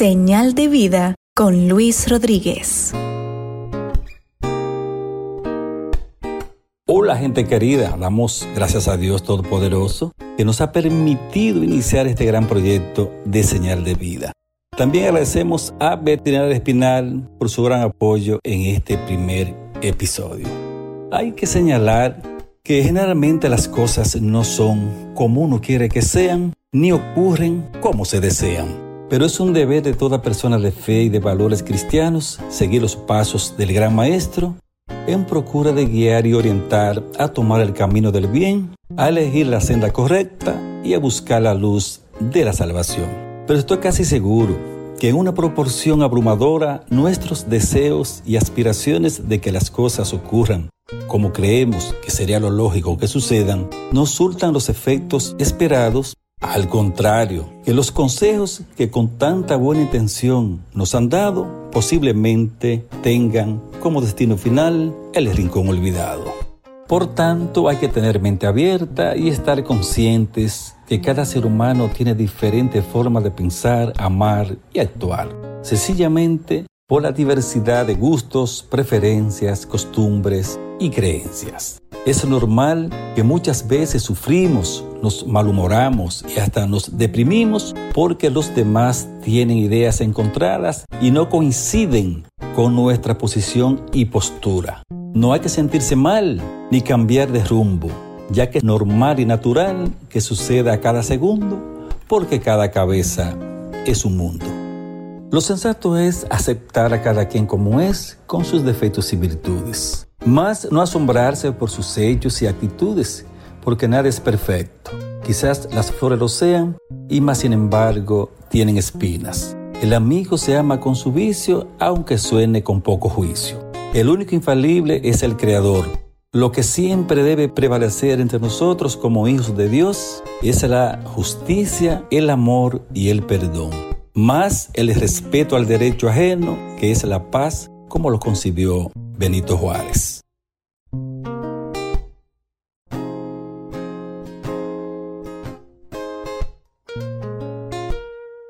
Señal de vida con Luis Rodríguez. Hola gente querida, damos gracias a Dios Todopoderoso que nos ha permitido iniciar este gran proyecto de Señal de Vida. También agradecemos a Veterinaria Espinal por su gran apoyo en este primer episodio. Hay que señalar que generalmente las cosas no son como uno quiere que sean, ni ocurren como se desean. Pero es un deber de toda persona de fe y de valores cristianos seguir los pasos del gran maestro en procura de guiar y orientar a tomar el camino del bien, a elegir la senda correcta y a buscar la luz de la salvación. Pero estoy casi seguro que en una proporción abrumadora nuestros deseos y aspiraciones de que las cosas ocurran como creemos que sería lo lógico que sucedan, no surtan los efectos esperados al contrario, que los consejos que con tanta buena intención nos han dado posiblemente tengan como destino final el rincón olvidado. Por tanto, hay que tener mente abierta y estar conscientes que cada ser humano tiene diferentes formas de pensar, amar y actuar. Sencillamente por la diversidad de gustos, preferencias, costumbres y creencias. Es normal que muchas veces sufrimos, nos malhumoramos y hasta nos deprimimos porque los demás tienen ideas encontradas y no coinciden con nuestra posición y postura. No hay que sentirse mal ni cambiar de rumbo, ya que es normal y natural que suceda a cada segundo porque cada cabeza es un mundo. Lo sensato es aceptar a cada quien como es, con sus defectos y virtudes. Más no asombrarse por sus hechos y actitudes, porque nada es perfecto. Quizás las flores lo sean, y más sin embargo tienen espinas. El amigo se ama con su vicio, aunque suene con poco juicio. El único infalible es el Creador. Lo que siempre debe prevalecer entre nosotros como hijos de Dios es la justicia, el amor y el perdón más el respeto al derecho ajeno, que es la paz, como lo concibió Benito Juárez.